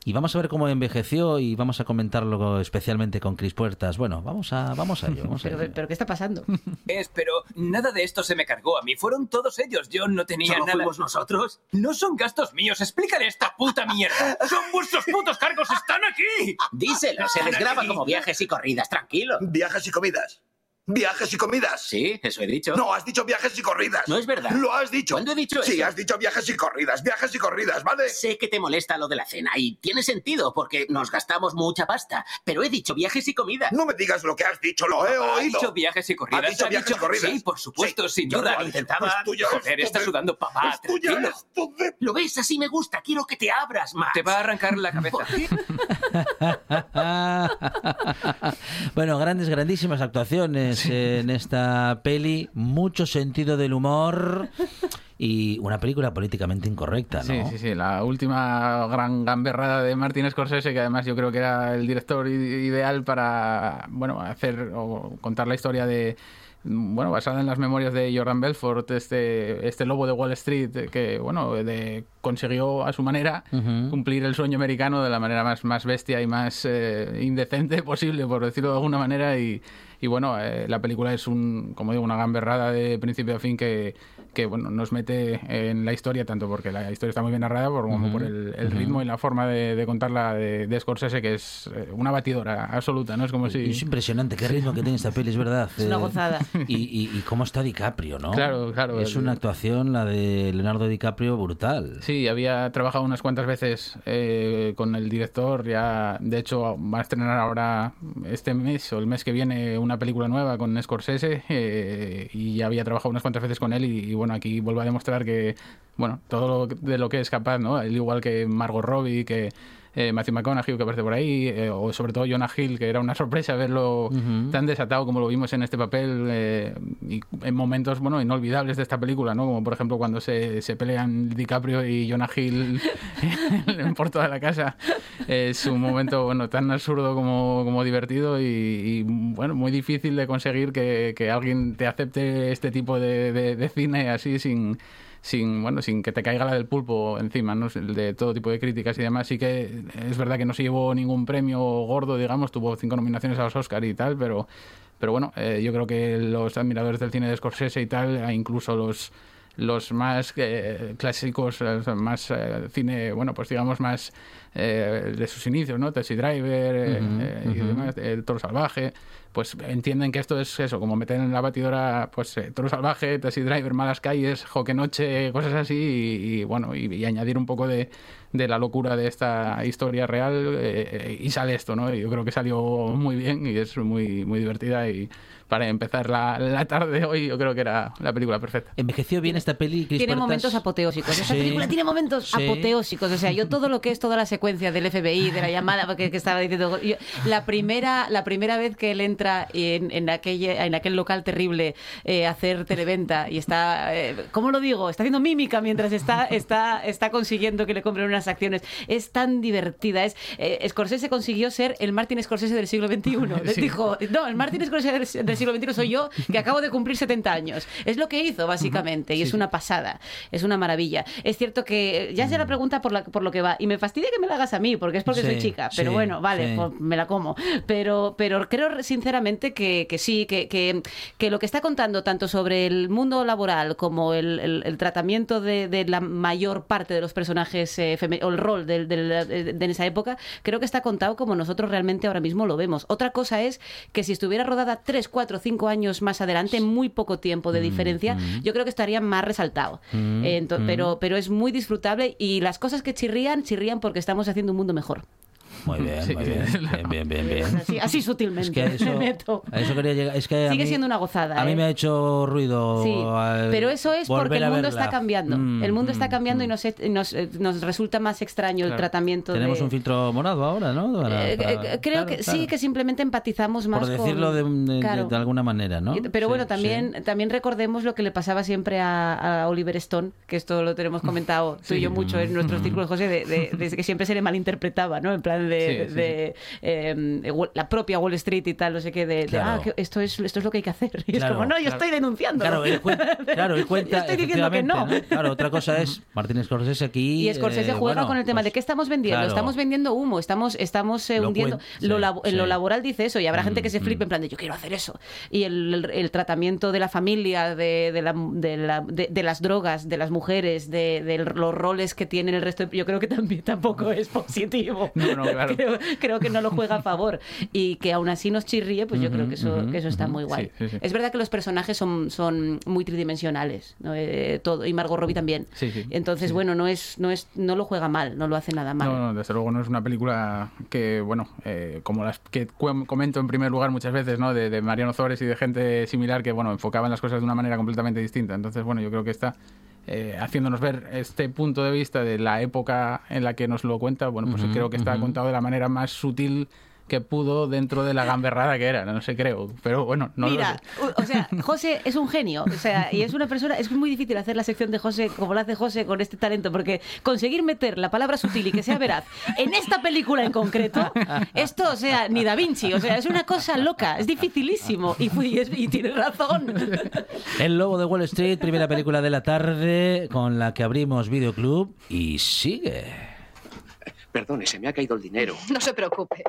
y vamos a ver cómo envejeció y vamos a comentarlo especialmente con Cris Puertas. Bueno, vamos a, vamos a ello. Vamos a Pero, ello. pero ¿qué está pasando? Es, pero nada de esto se me cargó a mí. Fueron todos ellos. Yo no tenía ¿Solo nada. fuimos nosotros? No son gastos míos. Explícale esta puta mierda. ¡Son vuestros putos cargos! ¡Están aquí! Díselo, se les graba como viajes y corridas, tranquilo. Viajes y comidas. Viajes y comidas. Sí, eso he dicho. No, has dicho viajes y corridas. No es verdad. Lo has dicho. ¿Cuándo he dicho Sí, eso? has dicho viajes y corridas, viajes y corridas, ¿vale? Sé que te molesta lo de la cena y tiene sentido porque nos gastamos mucha pasta, pero he dicho viajes y comidas. No me digas lo que has dicho, lo he oído. dicho viajes y corridas. Ha dicho Ha viajes y corridas. Sí, por supuesto, Sí, sin yo duda. lo Lo intentaba. Es Joder, está sudando, papá. Es tuya ¿Lo ves? Así me gusta. Quiero que te abras más. Te va a arrancar la cabeza. <laughs> bueno, grandes, grandísimas actuaciones en esta peli, mucho sentido del humor y una película políticamente incorrecta, ¿no? Sí, sí, sí, la última gran gamberrada de Martin Scorsese, que además yo creo que era el director ideal para, bueno, hacer o contar la historia de bueno, basada en las memorias de Jordan Belfort, este, este lobo de Wall Street, que, bueno, de, consiguió a su manera cumplir el sueño americano de la manera más, más bestia y más eh, indecente <laughs> posible, por decirlo de alguna manera. Y, y bueno, eh, la película es un, como digo, una gamberrada de principio a fin que, que bueno, nos mete en la historia, tanto porque la historia está muy bien narrada, por- como por el, ritmo y la forma de, de contarla de, de Scorsese, que es eh, una batidora absoluta, ¿no? Es como si... Es impresionante qué ritmo que tiene esta peli, es verdad. Es una Eh, gozada. <laughs> Y, y- y cómo está DiCaprio, ¿no? Claro, claro. Es una actuación, la de Leonardo DiCaprio, brutal. Sí, había trabajado unas cuantas veces eh, con el director. Ya, de hecho, va a estrenar ahora este mes o el mes que viene una película nueva con Scorsese eh, y ya había trabajado unas cuantas veces con él y, y, bueno, aquí vuelve a demostrar que, bueno, todo lo de lo que es capaz, ¿no? Él igual que Margot Robbie, que eh, Matthew McConaughey que aparece por ahí, eh, o sobre todo Jonah Hill, que era una <laughs> sorpresa verlo tan desatado como lo vimos en este papel eh, y en momentos bueno inolvidables de esta película, ¿no? Como por ejemplo cuando se, se pelean DiCaprio y Jonah Hill <laughs> por toda la casa. Es un momento bueno tan absurdo como, como divertido y, y, bueno muy difícil de conseguir que, que alguien te acepte este tipo de, de- de cine así sin sin bueno sin que te caiga la del pulpo encima ¿no? de todo tipo de críticas y demás sí que es verdad que no se llevó ningún premio gordo digamos tuvo cinco nominaciones a los Oscar y tal pero pero bueno eh, yo creo que los admiradores del cine de Scorsese y tal e incluso los los más eh, clásicos, más eh, cine, bueno, pues digamos más eh, de sus inicios, ¿no? Taxi Driver eh, Ujú, eh, y ujú. demás, El Toro Salvaje, pues entienden que esto es eso, como meter en la batidora, pues eh, Toro Salvaje, Taxi Driver, Malas Calles, Joque Noche, cosas así, y, y, bueno, y, y añadir un poco de, de la locura de esta historia real eh, y sale esto, ¿no? Y yo creo que salió muy bien y es muy, muy divertida y para empezar la, la tarde hoy yo creo que era la película perfecta. Envejeció bien esta peli, Chris Tiene Puertas? momentos apoteósicos. Esta Sí. película tiene momentos Sí. apoteósicos. O sea, yo todo lo que es toda la secuencia del FBI, de la llamada porque que estaba diciendo. yo- la primera la primera vez que él entra en, en, aquella, en aquel local terrible eh, a hacer televenta y está. Eh, ¿Cómo lo digo? Está haciendo mímica mientras está, está, está consiguiendo que le compren unas acciones. Es tan divertida. Es, eh, Scorsese consiguió ser el Martin Scorsese del siglo XXI. <laughs> Sí. Dijo, no, el Martin Scorsese del- del siglo XXI soy yo, que acabo de cumplir 70 años. Es lo que hizo, básicamente, y es una pasada, es una maravilla. Es cierto que ya se la pregunta por, la, por lo que va, y me fastidia que me la hagas a mí, porque es porque Sí, soy chica, pero sí, bueno, vale, sí. pues me la como. Pero, pero creo sinceramente que, que sí, que, que, que lo que está contando tanto sobre el mundo laboral como el, el- el tratamiento de, de la mayor parte de los personajes eh, o el rol de, de en esa época, creo que está contado como nosotros realmente ahora mismo lo vemos. Otra cosa es que si estuviera rodada 3, 4, 5 años más adelante, muy poco tiempo de diferencia, yo creo que estaría más resaltado. Mm, Eh, ento- mm. pero, pero es muy disfrutable y las cosas que chirrían, chirrían porque estamos haciendo un mundo mejor. <laughs> Muy bien, Sí, muy bien, bien, bien, bien, bien. Así, así sutilmente Es que a eso, <laughs> me meto. a eso quería llegar. Es que a Sigue mí- siendo una gozada. A mí ¿eh? me ha hecho ruido. Sí, al pero eso es porque volver el mundo está cambiando. Mm, el mundo está mm, cambiando y mm. nos, nos, eh, nos resulta más extraño el tratamiento Tenemos de... un filtro morado ahora, ¿no? Para- Eh, para- eh, creo claro, que claro. sí, que simplemente empatizamos más Por decirlo con... de, de- de- Claro. de alguna manera, ¿no? Pero Sí, bueno, sí. también, también recordemos lo que le pasaba siempre a, a Oliver Stone, que esto lo tenemos comentado tú y yo mucho en nuestros círculos, José, de, de- de que siempre se le malinterpretaba, ¿no? En plan de, Sí, sí, de, eh, Wall- la propia Wall Street y tal, no sé qué, de, de, Claro. ah, que esto, es, esto es lo que hay que hacer. <laughs> Y Claro, es como, no, yo claro. estoy denunciando. Claro, él cuenta, <laughs> claro, él cuenta Yo estoy diciendo que no. Claro, otra cosa es <laughs> Martín Scorsese aquí. Y Scorsese eh, juega bueno, con el tema pues, de qué estamos vendiendo. Estamos vendiendo humo, estamos, estamos eh, Lo hundiendo. lo sí, labo- en lo laboral dice eso y habrá gente que se Mm, flipe en plan de yo quiero hacer eso. Y el, el- el tratamiento de la familia, de, de, la- de la- de- de las drogas, de las mujeres, de, de los roles que tienen el resto, de- yo creo que también tampoco es positivo. No, no, claro. <laughs> creo, creo que no lo juega a favor. Y que aún así nos chirríe, pues yo creo que eso, que eso está muy guay. Sí, sí, sí. Es verdad que los personajes son, son muy tridimensionales, ¿no? Eh, todo, y Margot Robbie también. Entonces, bueno, no es, no es, no lo juega mal, no lo hace nada mal. No, no, desde luego no es una película que, bueno, eh, como las que comento en primer lugar muchas veces, ¿no? De, de Mariano Zores y de gente similar que, bueno, enfocaban las cosas de una manera completamente distinta. Entonces, bueno, yo creo que está eh, haciéndonos ver este punto de vista de la época en la que nos lo cuenta, bueno, pues creo que está contado de la manera más sutil que pudo dentro de la gamberrada que era, no sé, creo. Pero bueno, no Mira, lo sé. o sea, José es un genio, o sea, y es una persona, es muy difícil hacer la sección de José como la hace José con este talento, porque conseguir meter la palabra sutil y que sea veraz en esta película en concreto, esto, o sea, ni Da Vinci, o sea, es una cosa loca, es dificilísimo, y, y, es- y tiene razón. El Lobo de Wall Street, primera película de la tarde con la que abrimos Videoclub y sigue. Perdone, se me ha caído el dinero. No se preocupe.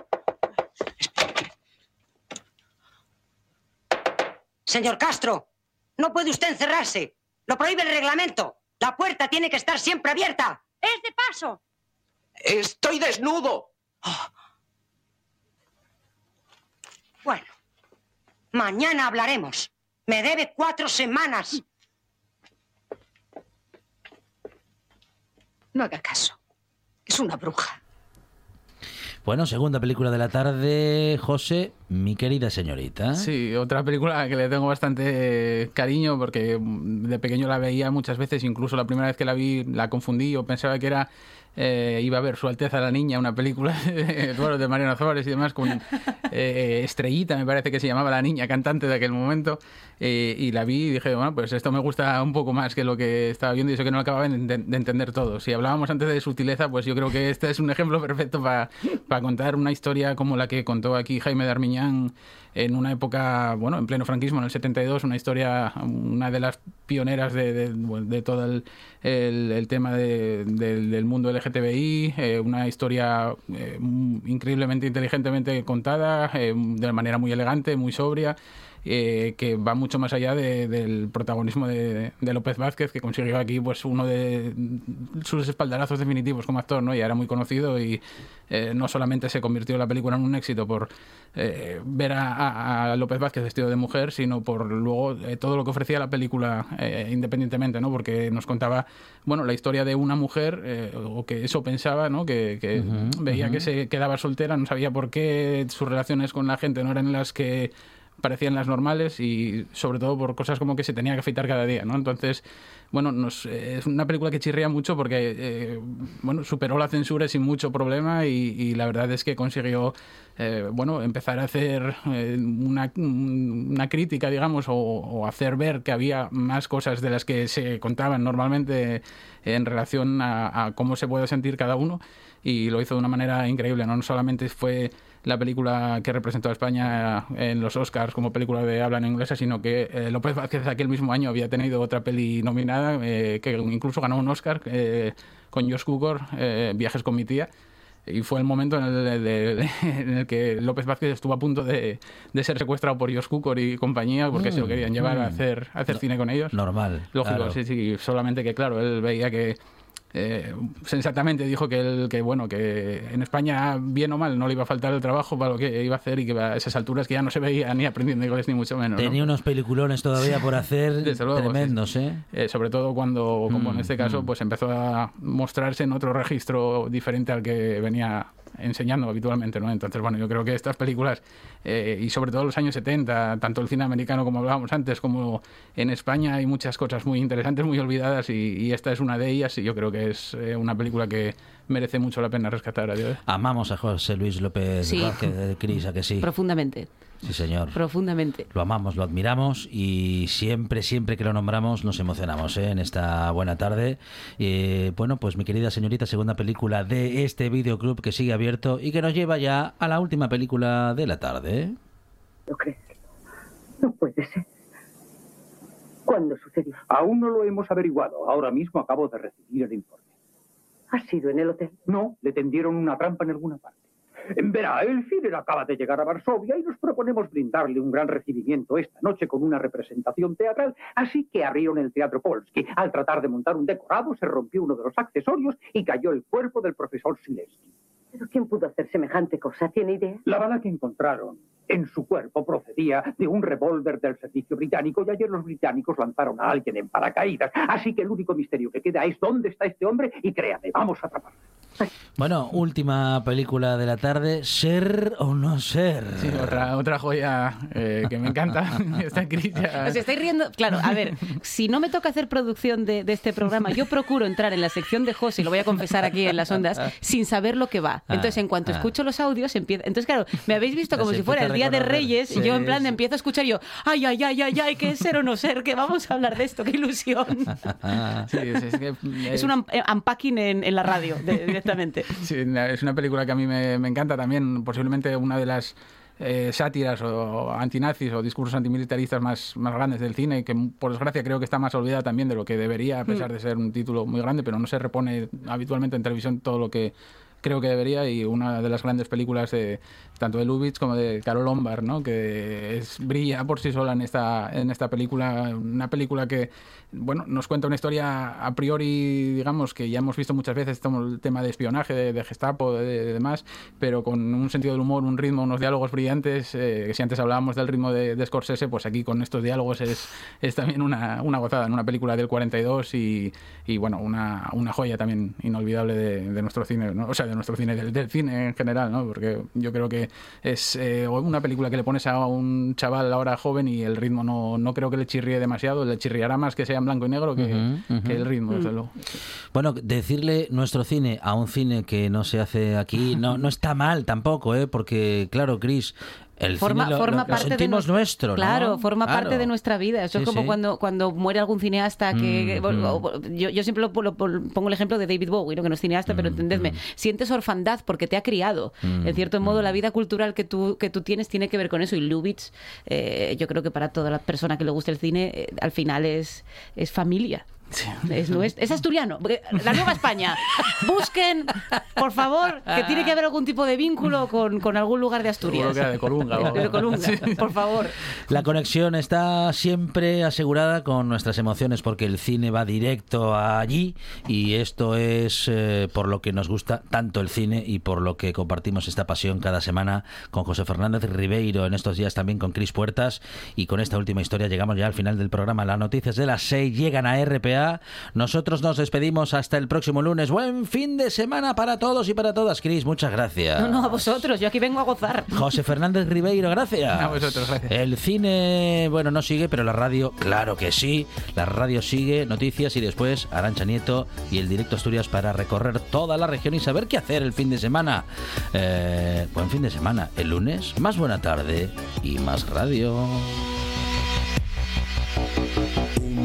Señor Castro, no puede usted encerrarse. Lo prohíbe el reglamento. La puerta tiene que estar siempre abierta. Es de paso. ¡Estoy desnudo! Bueno, mañana hablaremos. Me debe cuatro semanas. No haga caso. Es una bruja. Bueno, segunda película de la tarde, José, mi querida señorita. Sí, otra película que le tengo bastante cariño porque de pequeño la veía muchas veces, incluso la primera vez que la vi la confundí o pensaba que era eh, iba a ver Su Alteza la Niña, una película <laughs> de, Mariano Flores y demás con eh, Estrellita, me parece que se llamaba la niña cantante de aquel momento eh, y la vi y dije, bueno, pues esto me gusta un poco más que lo que estaba viendo y eso que no acababa de, de entender todo. Si hablábamos antes de sutileza, pues yo creo que este es un ejemplo <laughs> perfecto para contar una historia como la que contó aquí Jaime de Armiñán en una época, bueno, en pleno franquismo, en el 72, una historia, una de las pioneras de, de, de todo el, el, el tema de, del mundo LGTBI, eh, una historia eh, increíblemente inteligentemente contada, eh, de manera muy elegante, muy sobria. Eh, que va mucho más allá de, del protagonismo de, de, López Vázquez, que consiguió aquí pues uno de sus espaldarazos definitivos como actor, ¿no? Ya era muy conocido y eh, no solamente se convirtió la película en un éxito por eh, ver a, López Vázquez vestido de mujer, sino por luego eh, todo lo que ofrecía la película independientemente, ¿no? Porque nos contaba, bueno, la historia de una mujer, o que eso pensaba, ¿no? Que, que uh -huh, veía uh -huh. que se quedaba soltera, no sabía por qué sus relaciones con la gente no eran las que parecían las normales y sobre todo por cosas como que se tenía que afeitar cada día, ¿no? Entonces, bueno, nos, eh, es una película que chirría mucho porque, eh, bueno, superó la censura sin mucho problema y, y la verdad es que consiguió, eh, bueno, empezar a hacer una, una, crítica, digamos, o, o, hacer ver que había más cosas de las que se contaban normalmente en relación a, a cómo se puede sentir cada uno y lo hizo de una manera increíble, ¿no? No solamente fue la película que representó a España en los Oscars como película de habla en inglesa, sino que eh, López Vázquez aquel mismo año había tenido otra peli nominada eh, que incluso ganó un Oscar eh, con Josh Cukor, Viajes con mi tía. Y fue el momento en el, de, de, <laughs> en el, que López Vázquez estuvo a punto de, de ser secuestrado por Josh Cukor y compañía porque mm, se lo querían llevar mm. a hacer, a hacer no, cine con ellos. Normal. Lógico, claro. sí, sí. Solamente que, claro, él veía que eh, sensatamente dijo que, él, que bueno que en España bien o mal no le iba a faltar el trabajo para lo que iba a hacer y que a esas alturas que ya no se veía ni aprendiendo inglés ni mucho menos tenía ¿no? unos peliculones todavía por hacer <laughs> luego, tremendos sí. ¿eh? ¿eh? sobre todo cuando como mm, en este caso mm. pues empezó a mostrarse en otro registro diferente al que venía enseñando habitualmente, ¿no? Entonces, bueno, yo creo que estas películas, eh, y sobre todo los años 70, tanto el cine americano como hablábamos antes, como en España, hay muchas cosas muy interesantes, muy olvidadas, y, y esta es una de ellas, y yo creo que es eh, una película que merece mucho la pena rescatar a Dios. Amamos a José Luis López sí. Vázquez, Cris, a que sí. Profundamente. Sí, señor. Profundamente. Lo amamos, lo admiramos y siempre, siempre que lo nombramos nos emocionamos ¿eh? en esta buena tarde. Eh, bueno, pues mi querida señorita, segunda película de este videoclub que sigue abierto y que nos lleva ya a la última película de la tarde. ¿No crees? No puede ser. ¿Cuándo sucedió? Aún no lo hemos averiguado. Ahora mismo acabo de recibir el informe. ¿Ha sido en el hotel? No, le tendieron una trampa en alguna parte. Verá, el Führer acaba de llegar a Varsovia y nos proponemos brindarle un gran recibimiento esta noche con una representación teatral, así que abrieron el Teatro Polski. Al tratar de montar un decorado se rompió uno de los accesorios y cayó el cuerpo del profesor Silesky. ¿Pero quién pudo hacer semejante cosa? ¿Tiene idea? La bala que encontraron en su cuerpo procedía de un revólver del servicio británico y ayer los británicos lanzaron a alguien en paracaídas. Así que el único misterio que queda es dónde está este hombre y créame, vamos a atraparlo. Bueno, última película de la tarde, Ser o no ser. Sí, otra, otra joya eh, que me encanta. <laughs> Está escrita. Os estáis riendo. Claro, a ver, si no me toca hacer producción de, de este programa, yo procuro entrar en la sección de José, y lo voy a confesar aquí en las ondas, sin saber lo que va. Entonces, en cuanto ah. escucho los audios, empiezo. Entonces, claro, me habéis visto como si fuera el Día de. Reyes, y yo en plan sí. empiezo a escuchar y yo, ay, ay, ay, ay, ay, que es ser o no ser, que vamos a hablar de esto, qué ilusión. <laughs> Sí, es, es que, Es un un unpacking en, en la radio, de- directamente. <laughs> Sí, es una película que a mí me, me encanta también, posiblemente una de las eh, sátiras o antinazis o discursos antimilitaristas más, más grandes del cine, que por desgracia creo que está más olvidada también de lo que debería, a pesar Mm. de ser un título muy grande, pero no se repone habitualmente en televisión todo lo que creo que debería y una de las grandes películas de tanto de Lubitsch como de Carol Lombard, ¿no? que es, brilla por sí sola en esta, en esta película, una película que bueno, nos cuenta una historia a priori, digamos, que ya hemos visto muchas veces, como el tema de espionaje, de, Gestapo, de, de demás, pero con un sentido del humor, un ritmo, unos diálogos brillantes, eh, si antes hablábamos del ritmo de, Scorsese, pues aquí con estos diálogos es, es también una, una gozada, en una película del 42 y, y bueno, una, una joya también inolvidable de, de nuestro cine, ¿no? o sea, de nuestro cine, del, del cine en general, ¿no? porque yo creo que es eh, una película que le pones a un chaval ahora joven y el ritmo no, no creo que le chirríe demasiado, le chirriará más que sea en blanco y negro que el ritmo, desde Mm. luego. Bueno, decirle nuestro cine a un cine que no se hace aquí no, no está mal tampoco, ¿eh? porque claro, Chris, el Forma, cine lo, forma lo- parte de sentimos nuestro, ¿no? Claro, forma Claro. parte de nuestra vida. Eso Sí, es como sí. cuando, cuando muere algún cineasta que... Mm, mm. yo, yo siempre lo, pongo el ejemplo de David Bowie, ¿no? que no es cineasta, Mm, pero entendedme. Sientes orfandad porque te ha criado. Mm, en cierto modo, la vida cultural que tú, que tú tienes tiene que ver con eso. Y Lubitsch, eh, yo creo que para toda la persona que le guste el cine, eh, al final es, es familia. Es, nues- es asturiano, la Nueva España. Busquen, por favor, que tiene que haber algún tipo de vínculo con, con algún lugar de Asturias. Que de Colunga De Colunga, por favor. La conexión está siempre asegurada con nuestras emociones porque el cine va directo allí y esto es eh, por lo que nos gusta tanto el cine y por lo que compartimos esta pasión cada semana con José Fernández Ribeiro, en estos días también con Cris Puertas y con esta última historia llegamos ya al final del programa. Las noticias de las 6 llegan a RPA. Nosotros nos despedimos hasta el próximo lunes. Buen fin de semana para todos y para todas. Cris, muchas gracias. No, no, a vosotros. Yo aquí vengo a gozar. José Fernández Ribeiro, gracias. A vosotros, gracias. El cine, bueno, no sigue, pero la radio, claro que sí. La radio sigue, noticias y después Arancha Nieto y el Directo Asturias para recorrer toda la región y saber qué hacer el fin de semana. Eh, buen fin de semana. El lunes, más buena tarde y más radio.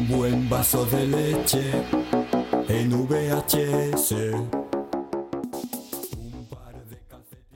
Buen vaso de leche en VHS.